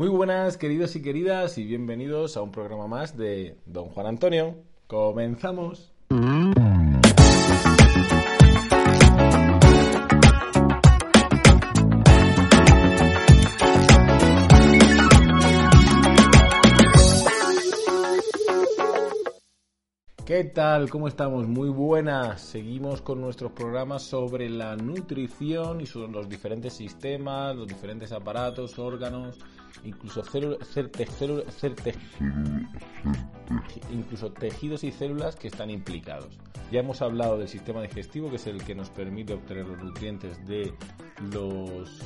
Muy buenas, queridos y queridas, y bienvenidos a un programa más de Don Juan Antonio. Comenzamos. ¿Qué tal? ¿Cómo estamos? Muy buenas. Seguimos con nuestros programas sobre la nutrición y sobre los diferentes sistemas, los diferentes aparatos, órganos, incluso, incluso tejidos y células que están implicados. Ya hemos hablado del sistema digestivo, que es el que nos permite obtener los nutrientes de los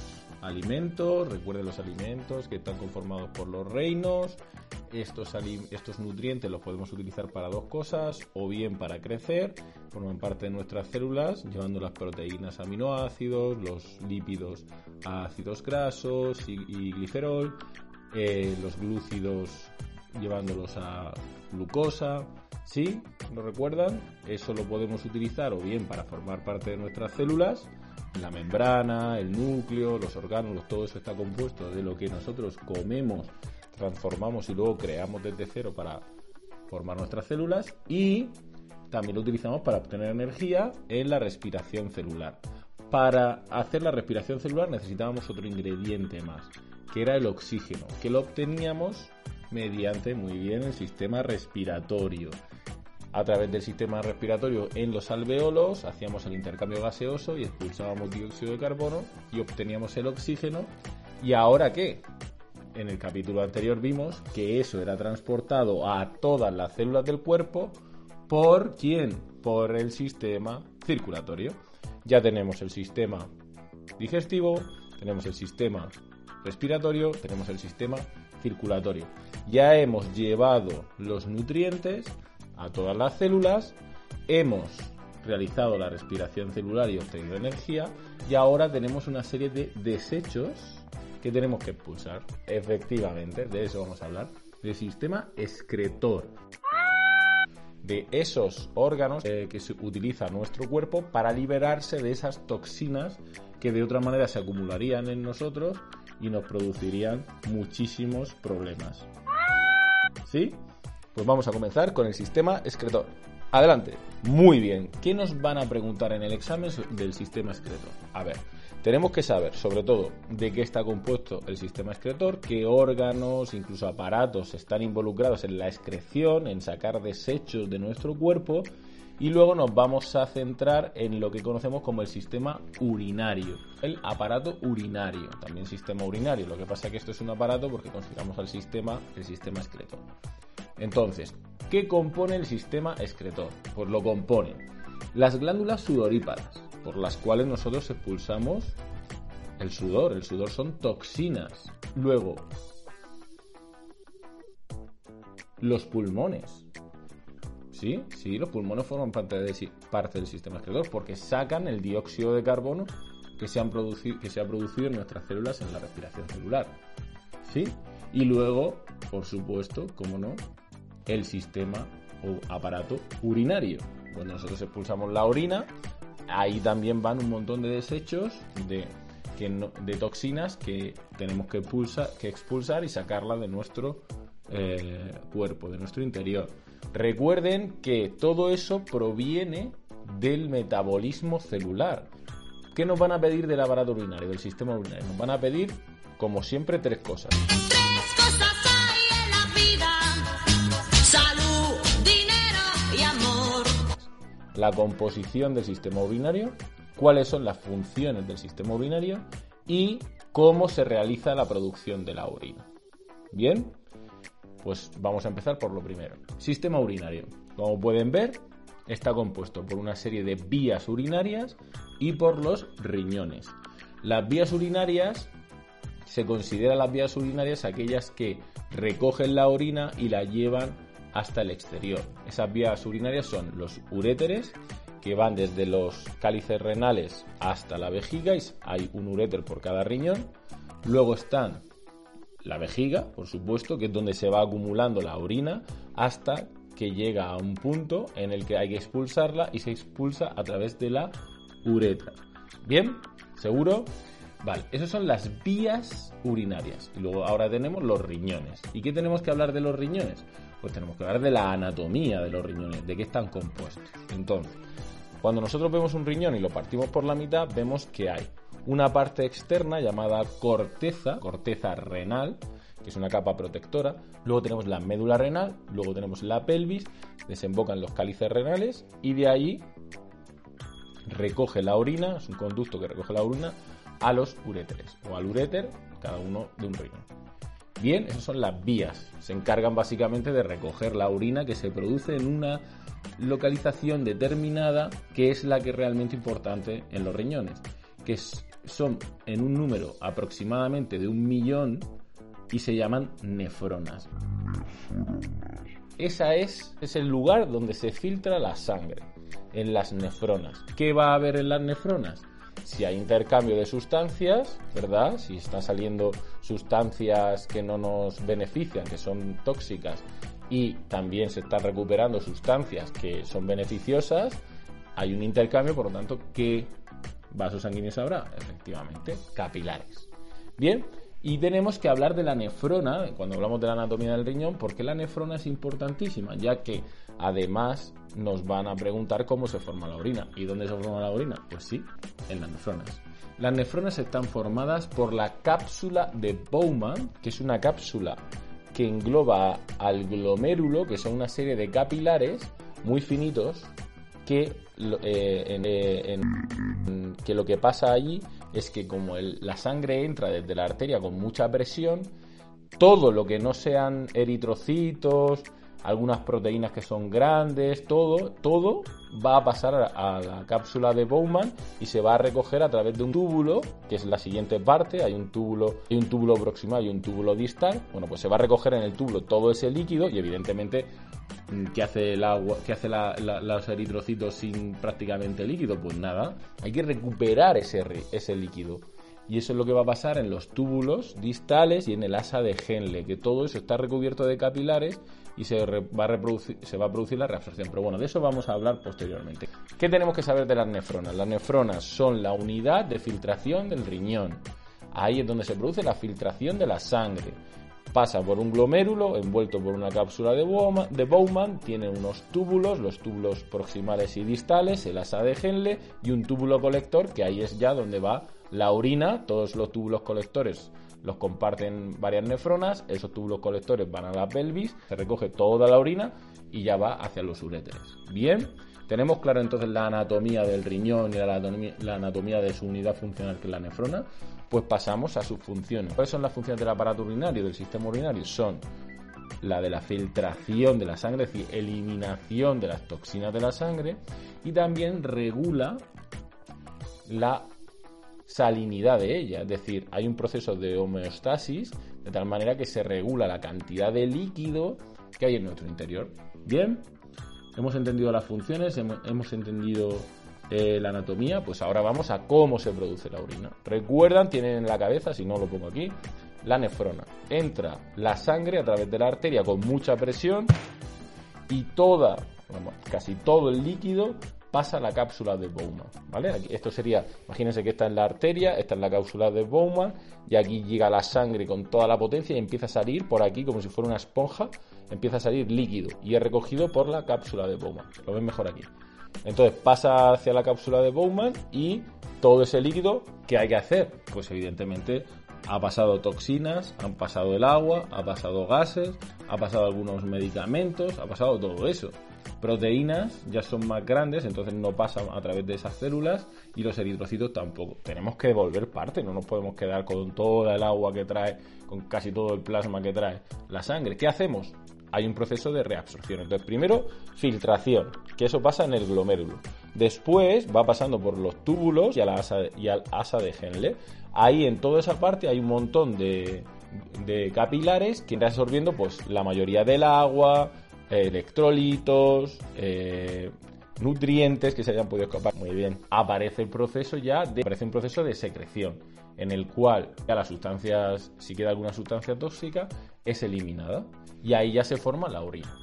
alimentos. Recuerden los alimentos que están conformados por los reinos estos, estos nutrientes los podemos utilizar para dos cosas, o bien para crecer, forman parte de nuestras células, llevando las proteínas aminoácidos, los lípidos a ácidos grasos y, glicerol, eh, los glúcidos llevándolos a glucosa. ¿Sí? ¿Lo recuerdan? Eso lo podemos utilizar o bien para formar parte de nuestras células, la membrana, el núcleo, los órganos, todo eso está compuesto de lo que nosotros comemos transformamos y luego creamos desde cero para formar nuestras células y también lo utilizamos para obtener energía en la respiración celular. Para hacer la respiración celular necesitábamos otro ingrediente más, que era el oxígeno, que lo obteníamos mediante muy bien el sistema respiratorio. A través del sistema respiratorio en los alveolos hacíamos el intercambio gaseoso y expulsábamos dióxido de carbono y obteníamos el oxígeno. ¿Y ahora qué? en el capítulo anterior vimos que eso era transportado a todas las células del cuerpo por quién? Por el sistema circulatorio. Ya tenemos el sistema digestivo, tenemos el sistema respiratorio, tenemos el sistema circulatorio. Ya hemos llevado los nutrientes a todas las células, hemos realizado la respiración celular y obtenido energía y ahora tenemos una serie de desechos ¿Qué tenemos que expulsar? Efectivamente, de eso vamos a hablar. Del sistema excretor. De esos órganos eh, que se utiliza nuestro cuerpo para liberarse de esas toxinas que de otra manera se acumularían en nosotros y nos producirían muchísimos problemas. ¿Sí? Pues vamos a comenzar con el sistema excretor. Adelante. Muy bien. ¿Qué nos van a preguntar en el examen del sistema excretor? A ver, tenemos que saber, sobre todo, de qué está compuesto el sistema excretor, qué órganos, incluso aparatos están involucrados en la excreción, en sacar desechos de nuestro cuerpo, y luego nos vamos a centrar en lo que conocemos como el sistema urinario, el aparato urinario, también sistema urinario. Lo que pasa es que esto es un aparato porque consideramos al sistema el sistema excretor. Entonces, ¿qué compone el sistema excretor? Pues lo componen las glándulas sudoríparas, por las cuales nosotros expulsamos el sudor. El sudor son toxinas. Luego, los pulmones. Sí, sí, los pulmones forman parte, de, parte del sistema excretor porque sacan el dióxido de carbono que se, han que se ha producido en nuestras células en la respiración celular. ¿Sí? Y luego, por supuesto, como no, el sistema o aparato urinario. Cuando nosotros expulsamos la orina, ahí también van un montón de desechos de, toxinas que tenemos que, expulsar y sacarla de nuestro eh, cuerpo, de nuestro interior. Recuerden que todo eso proviene del metabolismo celular. ¿Qué nos van a pedir del aparato urinario, del sistema urinario? Nos van a pedir, como siempre, tres cosas. la composición del sistema urinario, cuáles son las funciones del sistema urinario y cómo se realiza la producción de la orina. Bien, pues vamos a empezar por lo primero. Sistema urinario. Como pueden ver, está compuesto por una serie de vías urinarias y por los riñones. Las vías urinarias se consideran las vías urinarias aquellas que recogen la orina y la llevan hasta el exterior. Esas vías urinarias son los uréteres, que van desde los cálices renales hasta la vejiga, y hay un uréter por cada riñón. Luego están la vejiga, por supuesto, que es donde se va acumulando la orina hasta que llega a un punto en el que hay que expulsarla y se expulsa a través de la uretra. Bien, seguro. Vale, esas son las vías urinarias. Y luego ahora tenemos los riñones. ¿Y qué tenemos que hablar de los riñones? Pues tenemos que hablar de la anatomía de los riñones, de qué están compuestos. Entonces, cuando nosotros vemos un riñón y lo partimos por la mitad, vemos que hay una parte externa llamada corteza, corteza renal, que es una capa protectora. Luego tenemos la médula renal, luego tenemos la pelvis, desembocan los cálices renales y de ahí recoge la orina, es un conducto que recoge la orina a los uréteres o al uréter, cada uno de un riñón. Bien, esas son las vías. Se encargan básicamente de recoger la orina que se produce en una localización determinada que es la que es realmente importante en los riñones, que son en un número aproximadamente de un millón y se llaman nefronas. Esa es, es el lugar donde se filtra la sangre, en las nefronas. ¿Qué va a haber en las nefronas? Si hay intercambio de sustancias, ¿verdad? Si están saliendo sustancias que no nos benefician, que son tóxicas, y también se están recuperando sustancias que son beneficiosas, hay un intercambio, por lo tanto, ¿qué vasos sanguíneos habrá? Efectivamente, capilares. Bien, y tenemos que hablar de la nefrona, cuando hablamos de la anatomía del riñón, porque la nefrona es importantísima, ya que además nos van a preguntar cómo se forma la orina. ¿Y dónde se forma la orina? Pues sí, en las nefronas. Las nefronas están formadas por la cápsula de Bowman, que es una cápsula que engloba al glomérulo, que son una serie de capilares muy finitos que, eh, eh, que lo que pasa allí es que como la sangre entra desde la arteria con mucha presión, todo lo que no sean eritrocitos, algunas proteínas que son grandes, todo, todo va a pasar a, la cápsula de Bowman y se va a recoger a través de un túbulo, que es la siguiente parte, hay un túbulo, hay un túbulo proximal y un túbulo distal. Bueno, pues se va a recoger en el túbulo todo ese líquido y evidentemente ¿Qué hace el agua? ¿Qué hace los eritrocitos sin prácticamente líquido? Pues nada, hay que recuperar ese, ese líquido. Y eso es lo que va a pasar en los túbulos distales y en el asa de Henle, que todo eso está recubierto de capilares y se va, a se va a producir la reabsorción. Pero bueno, de eso vamos a hablar posteriormente. ¿Qué tenemos que saber de las nefronas? Las nefronas son la unidad de filtración del riñón. Ahí es donde se produce la filtración de la sangre. Pasa por un glomérulo envuelto por una cápsula de Bowman, de Bowman, tiene unos túbulos, los túbulos proximales y distales, el asa de Henle y un túbulo colector que ahí es ya donde va la orina, todos los túbulos colectores los comparten varias nefronas, esos túbulos colectores van a la pelvis, se recoge toda la orina y ya va hacia los uréteres. Bien, tenemos claro entonces la anatomía del riñón y la anatomía, la anatomía de su unidad funcional que es la nefrona, pues pasamos a sus funciones. ¿Cuáles son las funciones del aparato urinario, del sistema urinario? Son la de la filtración de la sangre, es decir, eliminación de las toxinas de la sangre, y también regula la salinidad de ella, es decir, hay un proceso de homeostasis de tal manera que se regula la cantidad de líquido que hay en nuestro interior. Bien, hemos entendido las funciones, hemos, entendido eh, la anatomía, pues ahora vamos a cómo se produce la orina. Recuerdan, tienen en la cabeza, si no lo pongo aquí, la nefrona. Entra la sangre a través de la arteria con mucha presión y toda, casi todo el líquido pasa la cápsula de Bowman, ¿vale? esto sería, imagínense que está en la arteria, está en la cápsula de Bowman y aquí llega la sangre con toda la potencia y empieza a salir por aquí como si fuera una esponja, empieza a salir líquido y es recogido por la cápsula de Bowman. Lo ven mejor aquí. Entonces pasa hacia la cápsula de Bowman y todo ese líquido, ¿qué hay que hacer? Pues evidentemente ha pasado toxinas, han pasado el agua, ha pasado gases, ha pasado algunos medicamentos, ha pasado todo eso proteínas ya son más grandes, entonces no pasan a través de esas células y los eritrocitos tampoco. Tenemos que devolver parte, no nos podemos quedar con toda el agua que trae, con casi todo el plasma que trae la sangre. ¿Qué hacemos? Hay un proceso de reabsorción. Entonces, primero, filtración, que eso pasa en el glomérulo. Después va pasando por los túbulos y, asa, al asa de Henle. Ahí en toda esa parte hay un montón de, capilares que están absorbiendo pues la mayoría del agua, electrolitos, eh, nutrientes que se hayan podido escapar. Muy bien. Aparece el proceso ya de, aparece un proceso de secreción en el cual ya las sustancias, si queda alguna sustancia tóxica, es eliminada y ahí ya se forma la orina.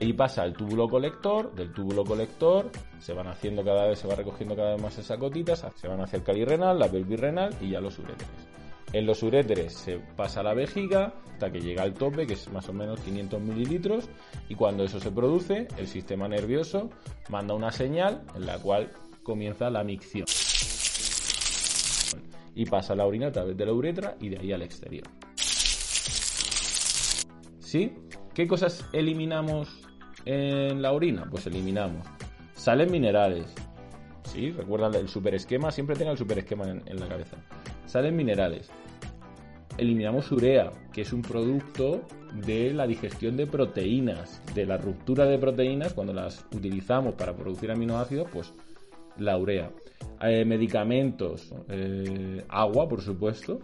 Y pasa al túbulo colector, del túbulo colector se van haciendo cada vez, se va recogiendo cada vez más esas gotitas, se van hacia el calirrenal, la pelvirrenal y ya los uréteres. En los uréteres se pasa a la vejiga hasta que llega al tope, que es más o menos 500 mililitros, y cuando eso se produce, el sistema nervioso manda una señal en la cual comienza la micción. Y pasa la orina a través de la uretra y de ahí al exterior. ¿Sí? ¿Qué cosas eliminamos en la orina? Pues eliminamos sales minerales. ¿Sí? Recuerda el superesquema, siempre tenga el superesquema en, en la cabeza. Sales minerales. Eliminamos urea, que es un producto de la digestión de proteínas, de la ruptura de proteínas cuando las utilizamos para producir aminoácidos, pues la urea. Eh, medicamentos, eh, agua, por supuesto,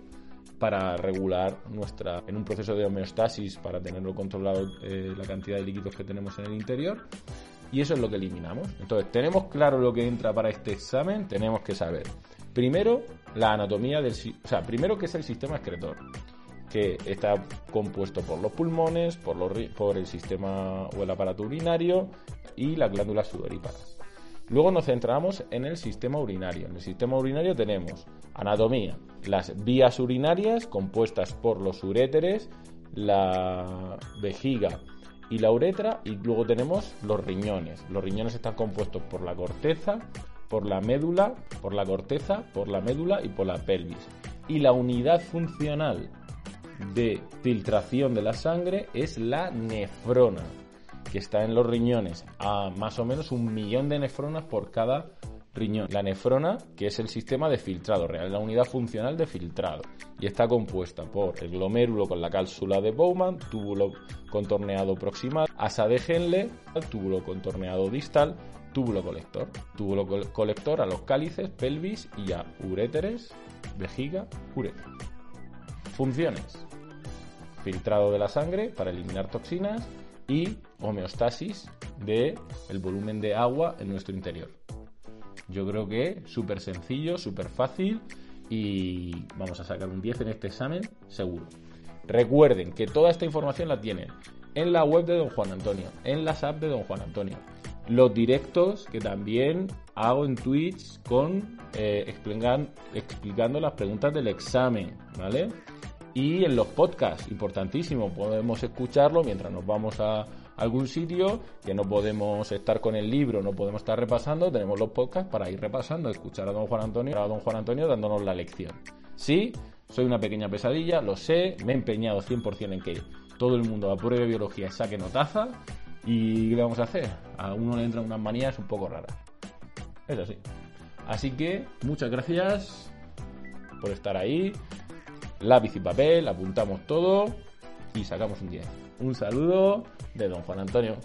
para regular nuestra, en un proceso de homeostasis, para tenerlo controlado eh, la cantidad de líquidos que tenemos en el interior. Y eso es lo que eliminamos. Entonces, tenemos claro lo que entra para este examen, tenemos que saber. Primero, la anatomía del... O sea, primero que es el sistema excretor, que está compuesto por los pulmones, por, los, por el sistema o el aparato urinario y las glándulas sudoríparas. Luego nos centramos en el sistema urinario. En el sistema urinario tenemos anatomía, las vías urinarias compuestas por los uréteres, la vejiga y la uretra y luego tenemos los riñones. Los riñones están compuestos por la corteza, por la médula, por la corteza, por la médula y por la pelvis. Y la unidad funcional de filtración de la sangre es la nefrona que está en los riñones, a más o menos un millón de nefronas por cada riñón. La nefrona, que es el sistema de filtrado real, la unidad funcional de filtrado, y está compuesta por el glomérulo con la cápsula de Bowman, túbulo contorneado proximal, asa de Henle, túbulo contorneado distal, túbulo colector. Túbulo colector a los cálices, pelvis y a uréteres, vejiga, uretra. Funciones. Filtrado de la sangre para eliminar toxinas, y homeostasis el volumen de agua en nuestro interior. Yo creo que súper sencillo, súper fácil y vamos a sacar un 10 en este examen seguro. Recuerden que toda esta información la tienen en la web de Don Juan Antonio, en las apps de Don Juan Antonio. Los directos que también hago en Twitch con eh, explicando las preguntas del examen, ¿vale? y en los podcasts, importantísimo, podemos escucharlo mientras nos vamos a algún sitio, que no podemos estar con el libro, no podemos estar repasando, tenemos los podcasts para ir repasando, escuchar a don Juan Antonio, a don Juan Antonio dándonos la lección. Sí, soy una pequeña pesadilla, lo sé, me he empeñado 100% en que todo el mundo apruebe biología y saque notaza, y ¿qué vamos a hacer? A uno le entran unas manías un poco raras. Es así. Así que muchas gracias por estar ahí lápiz y papel, apuntamos todo y sacamos un 10. Un saludo de don Juan Antonio.